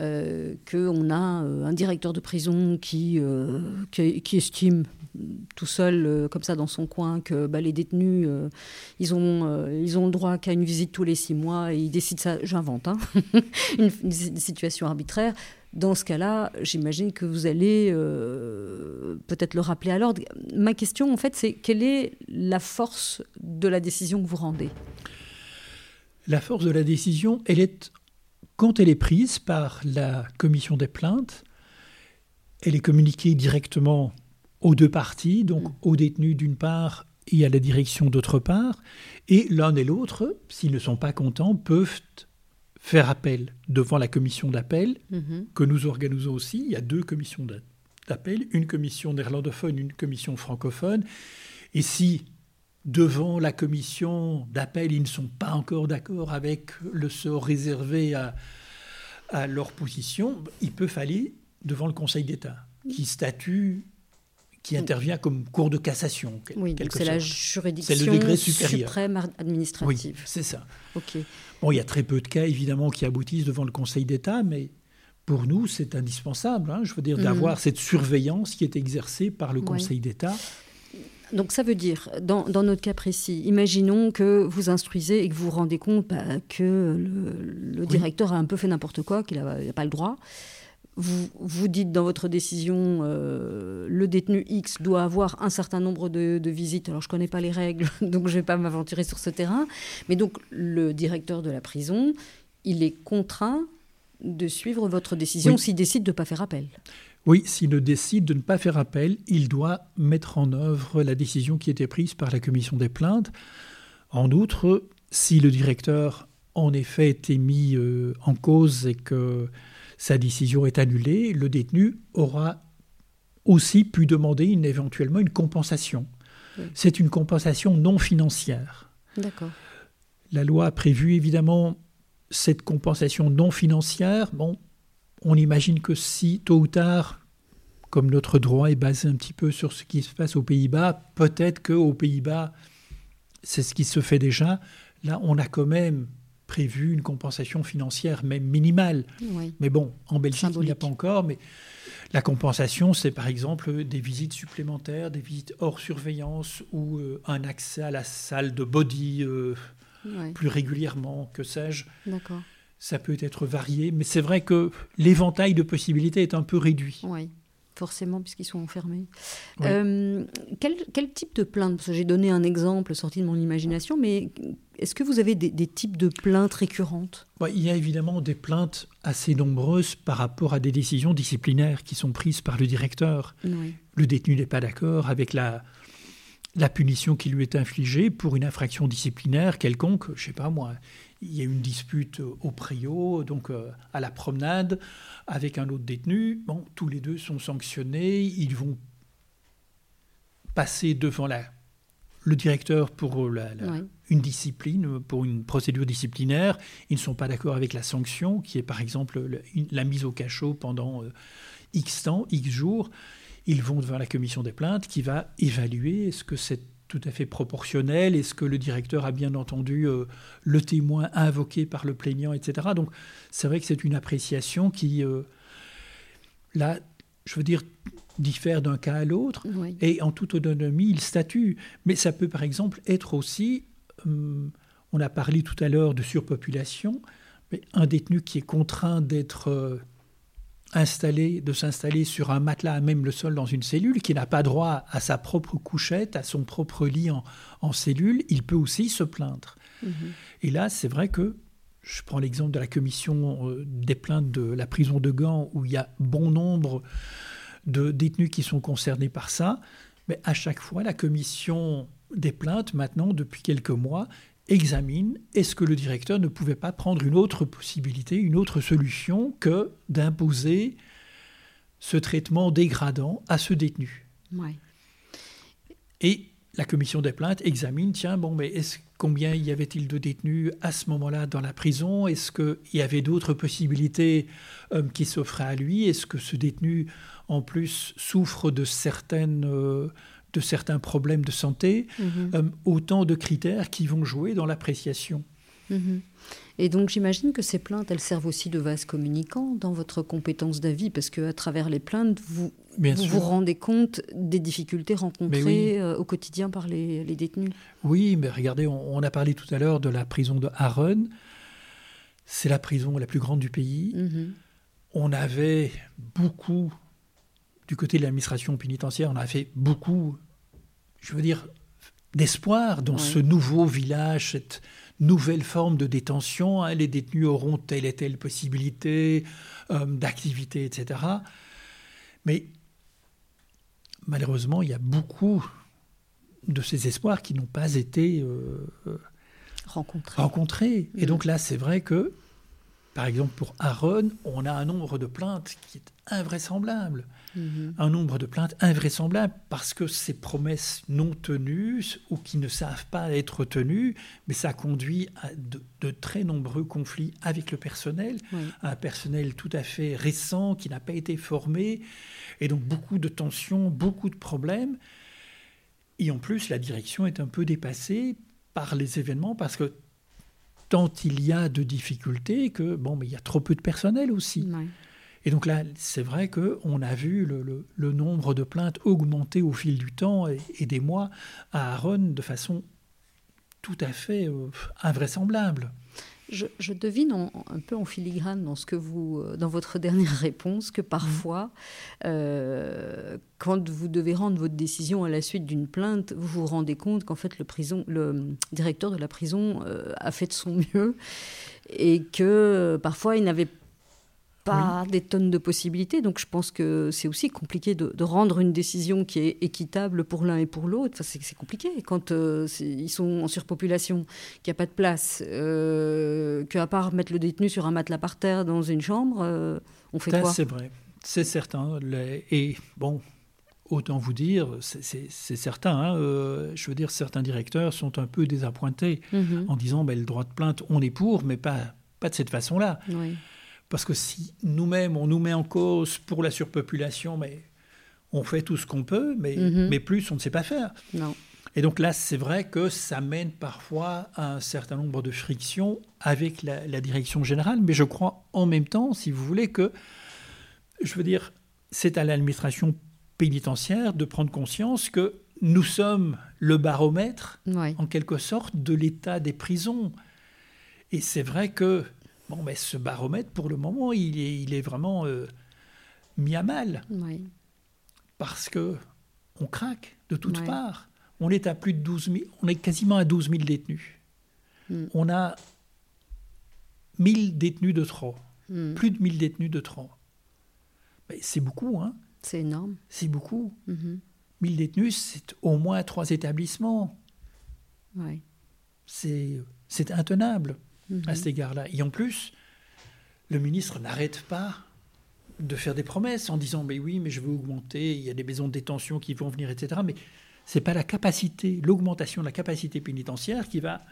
euh, qu'on a euh, un directeur de prison qui, euh, qui, estime tout seul, comme ça, dans son coin, que bah, les détenus, ils, ont, ils ont le droit qu'à une visite tous les six mois et il décide ça, j'invente, hein, une, situation arbitraire. Dans ce cas-là, j'imagine que vous allez peut-être le rappeler à l'ordre. Ma question, en fait, c'est quelle est la force de la décision que vous rendez? La force de la décision, elle est, quand elle est prise par la commission des plaintes, elle est communiquée directement aux deux parties, donc Mm. aux détenus d'une part et à la direction d'autre part, et l'un et l'autre, s'ils ne sont pas contents, peuvent faire appel devant la commission d'appel Mhm. que nous organisons aussi. Il y a deux commissions d'a- d'appel, une commission néerlandophone, une commission francophone. Et si devant la commission d'appel, ils ne sont pas encore d'accord avec le sort réservé à, à leur position, ils peuvent aller devant le Conseil d'État, qui statue, qui intervient comme cour de cassation. Oui, c'est la juridiction C'est le degré supérieur. suprême ar- Oui, administrative. c'est ça. Ok. Bon, il y a très peu de cas, évidemment, qui aboutissent devant le Conseil d'État, mais pour nous, c'est indispensable, hein, je veux dire, Mhm. d'avoir cette surveillance qui est exercée par le Ouais. Conseil d'État. Donc ça veut dire, dans, dans notre cas précis, imaginons que vous instruisez et que vous vous rendez compte bah, que le, le directeur a un peu fait n'importe quoi, qu'il n'a pas le droit. Vous, vous dites dans votre décision, euh, le détenu X doit avoir un certain nombre de, de visites. Alors je ne connais pas les règles, donc je ne vais pas m'aventurer sur ce terrain. Mais donc le directeur de la prison, il est contraint de suivre votre décision Oui. s'il décide de ne pas faire appel. Oui, s'il ne décide de ne pas faire appel, il doit mettre en œuvre la décision qui était prise par la commission des plaintes. En outre, si le directeur en effet était mis euh, en cause et que sa décision est annulée, le détenu aura aussi pu demander une, éventuellement une compensation. Oui. C'est une compensation non financière. D'accord. La loi a prévu évidemment cette compensation non financière. Bon, on imagine que si tôt ou tard, comme notre droit est basé un petit peu sur ce qui se passe aux Pays-Bas, peut-être qu'aux Pays-Bas, c'est ce qui se fait déjà. Là, on a quand même prévu une compensation financière, même minimale. Oui. Mais bon, en Belgique, il n'y a pas encore. Mais la compensation, c'est par exemple des visites supplémentaires, des visites hors surveillance ou euh, un accès à la salle de body euh, Ouais. plus régulièrement, que sais-je. D'accord. Ça peut être varié, mais c'est vrai que l'éventail de possibilités est un peu réduit. Oui, forcément, puisqu'ils sont enfermés. Oui. Euh, quel, quel type de plainte j'ai donné un exemple sorti de mon imagination, mais est-ce que vous avez des, des types de plaintes récurrentes? Il y a évidemment des plaintes assez nombreuses par rapport à des décisions disciplinaires qui sont prises par le directeur. Oui. Le détenu n'est pas d'accord avec la, la punition qui lui est infligée pour une infraction disciplinaire quelconque. Je sais pas moi, il y a une dispute au Prio, donc euh, à la promenade, avec un autre détenu. Bon, tous les deux sont sanctionnés. Ils vont passer devant la, le directeur pour la- la- Oui. une discipline, pour une procédure disciplinaire. Ils ne sont pas d'accord avec la sanction, qui est par exemple la mise au cachot pendant euh, X temps, X jours. Ils vont devant la commission des plaintes qui va évaluer est-ce que c'est tout à fait proportionnel, est-ce que le directeur a bien entendu euh, le témoin invoqué par le plaignant, etc. Donc c'est vrai que c'est une appréciation qui, euh, là, je veux dire, diffère d'un cas à l'autre. Oui. Et en toute autonomie, il statue. Mais ça peut par exemple être aussi, hum, on a parlé tout à l'heure de surpopulation, mais un détenu qui est contraint d'être euh, installé, de s'installer sur un matelas à même le sol dans une cellule, qui n'a pas droit à sa propre couchette, à son propre lit en, en cellule, il peut aussi se plaindre. Mhm. Et là, c'est vrai que je prends l'exemple de la commission euh, des plaintes de la prison de Gand, où il y a bon nombre de détenus qui sont concernés par ça. Mais à chaque fois, la commission des plaintes, maintenant, depuis quelques mois, examine est-ce que le directeur ne pouvait pas prendre une autre possibilité, une autre solution que d'imposer ce traitement dégradant à ce détenu? Ouais. Et la commission des plaintes examine, tiens, bon, mais est-ce, combien y avait-il de détenus à ce moment-là dans la prison? Est-ce qu'il y avait d'autres possibilités euh, qui s'offraient à lui? Est-ce que ce détenu, en plus, souffre de, certaines, euh, de certains problèmes de santé Mhm. Euh, Autant de critères qui vont jouer dans l'appréciation. Mhm. Et donc j'imagine que ces plaintes, elles servent aussi de vase communicant dans votre compétence d'avis, parce qu'à travers les plaintes, vous Bien vous, sûr. vous rendez compte des difficultés rencontrées oui. euh, au quotidien par les, les détenus. Oui, mais regardez, on, on a parlé tout à l'heure de la prison de Harren. C'est la prison la plus grande du pays. Mhm. on avait beaucoup, du côté de l'administration pénitentiaire, on avait beaucoup, je veux dire, d'espoir dans ce nouveau village, cette nouvelle forme de détention. hein. Les détenus auront telle et telle possibilité euh, d'activité, etc. Mais malheureusement, il y a beaucoup de ces espoirs qui n'ont pas été euh, Rencontrés. rencontrés. Et Mm. donc là, c'est vrai que par exemple, pour Aaron, on a un nombre de plaintes qui est invraisemblable. Mhm. Un nombre de plaintes invraisemblable parce que ces promesses non tenues ou qui ne savent pas être tenues, mais ça conduit à de, très nombreux conflits avec le personnel, un personnel tout à fait récent qui n'a pas été formé, et donc beaucoup de tensions, beaucoup de problèmes. Et en plus, la direction est un peu dépassée par les événements parce que tant il y a de difficultés que bon, mais il y a trop peu de personnel aussi. Et donc là, c'est vrai qu'on a vu le, nombre de plaintes augmenter au fil du temps et, des mois à Aaron de façon tout à fait euh, invraisemblable. Je, devine un peu en filigrane dans ce que vous, euh, dans votre dernière réponse, que parfois, euh, quand vous devez rendre votre décision à la suite d'une plainte, vous vous rendez compte qu'en fait le, prison, le directeur de la prison euh, a fait de son mieux et que parfois il n'avait pas des tonnes de possibilités. Donc je pense que c'est aussi compliqué de, rendre une décision qui est équitable pour l'un et pour l'autre. Enfin, c'est compliqué quand euh, ils sont en surpopulation, qu'il n'y a pas de place, euh, qu'à part mettre le détenu sur un matelas par terre dans une chambre, euh, on fait quoi? C'est vrai, c'est certain. Et bon, autant vous dire, c'est certain. Hein, je veux dire, certains directeurs sont un peu désappointés mm-hmm. en disant ben, le droit de plainte, on est pour, mais pas, pas de cette façon-là. Oui. Parce que si nous-mêmes, on nous met en cause pour la surpopulation, mais on fait tout ce qu'on peut, mais, mhm. mais plus, on ne sait pas faire. Non. Et donc là, c'est vrai que ça mène parfois à un certain nombre de frictions avec la, la, direction générale, mais je crois en même temps, si vous voulez, que, je veux dire, c'est à l'administration pénitentiaire de prendre conscience que nous sommes le baromètre, en quelque sorte, de l'état des prisons. Et c'est vrai que Bon, mais ce baromètre, pour le moment, il est, il est vraiment euh, mis à mal. Parce que on craque de toutes parts. On est à plus de 12 000, on est quasiment à 12 000 détenus. Hmm. On a 1000 détenus de trop. Hmm. Plus de 1000 détenus de trop. C'est beaucoup, hein C'est énorme. C'est beaucoup. 1000 mhm. détenus, c'est au moins trois établissements. Ouais. C'est intenable à mhm. cet égard-là. Et en plus, le ministre n'arrête pas de faire des promesses en disant mais oui, mais je veux augmenter, il y a des maisons de détention qui vont venir, etc. Mais c'est pas la capacité, l'augmentation de la capacité pénitentiaire qui va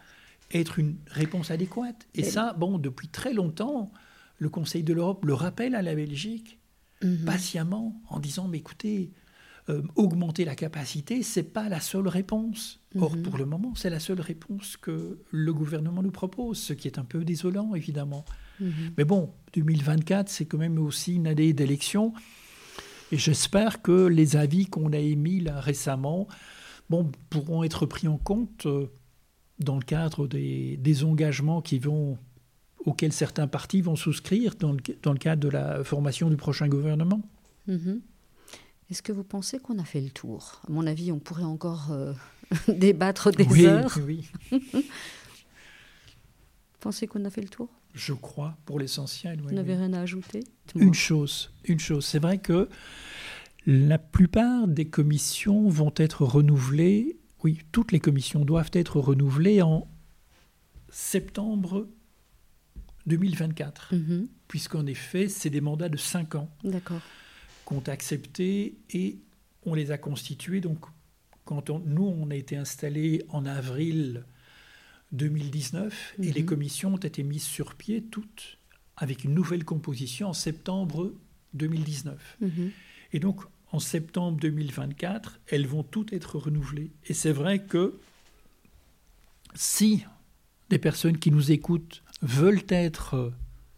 être une réponse adéquate. Et, ça, bon, depuis très longtemps, le Conseil de l'Europe le rappelle à la Belgique mhm. patiemment en disant mais écoutez, euh, augmenter la capacité, c'est pas la seule réponse. Or, mhm. pour le moment, c'est la seule réponse que le gouvernement nous propose, ce qui est un peu désolant, évidemment. Mhm. Mais bon, 2024, c'est quand même aussi une année d'élection. Et j'espère que les avis qu'on a émis là récemment bon, pourront être pris en compte euh, dans le cadre des, engagements qui vont, auxquels certains partis vont souscrire dans le, cadre de la formation du prochain gouvernement. Mhm. Est-ce que vous pensez qu'on a fait le tour? À mon avis, on pourrait encore euh, débattre des heures. Oui. vous pensez qu'on a fait le tour? Je crois, pour l'essentiel. Vous n'avez rien à ajouter? Une chose, une chose. C'est vrai que la plupart des commissions vont être renouvelées. Oui, toutes les commissions doivent être renouvelées en septembre 2024, mhm. puisqu'en effet, c'est des mandats de 5 ans. D'accord ont accepté et on les a constitués. Donc, quand nous, on a été installés en avril 2019 et les mhm. commissions ont été mises sur pied toutes avec une nouvelle composition en septembre 2019. Mhm. Et donc, en septembre 2024, elles vont toutes être renouvelées. Et c'est vrai que si des personnes qui nous écoutent veulent être,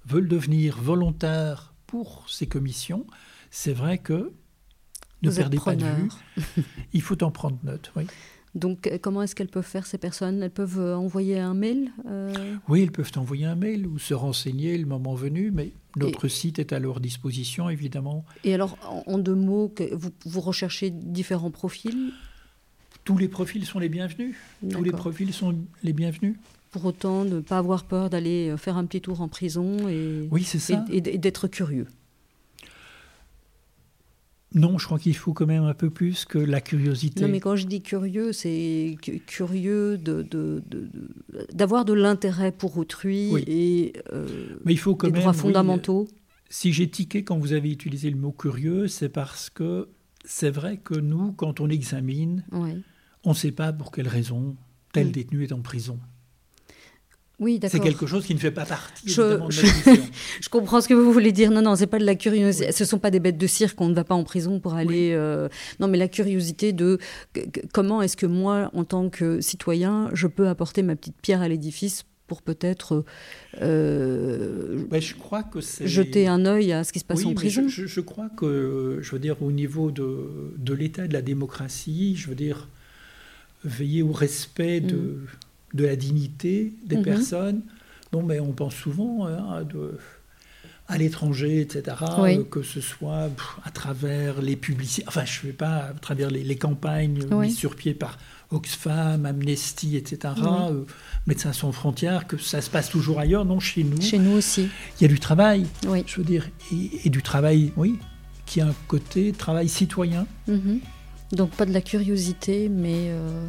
veulent devenir volontaires pour ces commissions, c'est vrai que ne perdez pas de vue. Il faut en prendre note. Oui. Donc, euh, comment est-ce qu'elles peuvent faire ces personnes? Elles peuvent euh, envoyer un mail euh? Oui, elles peuvent envoyer un mail ou se renseigner le moment venu, mais notre site est à leur disposition, évidemment. Et alors, en, deux mots, vous, vous, recherchez différents profils? Tous les profils sont les bienvenus. Tous les profils sont les bienvenus. Pour autant, ne pas avoir peur d'aller faire un petit tour en prison et, oui, et, et d'être curieux. Non, je crois qu'il faut quand même un peu plus que la curiosité. Non, mais quand je dis curieux, c'est curieux d'avoir de, de, l'intérêt pour autrui et euh, mais il faut quand des droits fondamentaux. si j'ai tiqué quand vous avez utilisé le mot curieux, c'est parce que c'est vrai que nous, quand on examine, on ne sait pas pour quelle raison tel mm. détenu est en prison. Oui, c'est quelque chose qui ne fait pas partie je, de je, je, comprends ce que vous voulez dire. Non, non, c'est pas de la curiosité. Ce sont pas des bêtes de cirque. On ne va pas en prison pour aller. Euh, non, mais la curiosité de comment est-ce que moi, en tant que citoyen, je peux apporter ma petite pierre à l'édifice pour peut-être euh, je crois que jeter un œil à ce qui se passe en prison. Je, je, crois que, je veux dire, au niveau de, de l'état de la démocratie, je veux dire, veiller au respect de, mm. De la dignité des mm-hmm. personnes. Non, mais on pense souvent hein, de, à l'étranger, etc., euh, que ce soit à travers les publicités, enfin, je ne sais pas, à travers les, campagnes mises sur pied par Oxfam, Amnesty, etc., euh, Médecins sans frontières, que ça se passe toujours ailleurs, non, chez nous. Chez nous aussi. Il y a du travail, je veux dire, et, du travail, oui, qui a un côté travail citoyen. Mm-hmm. Donc pas de la curiosité, mais euh,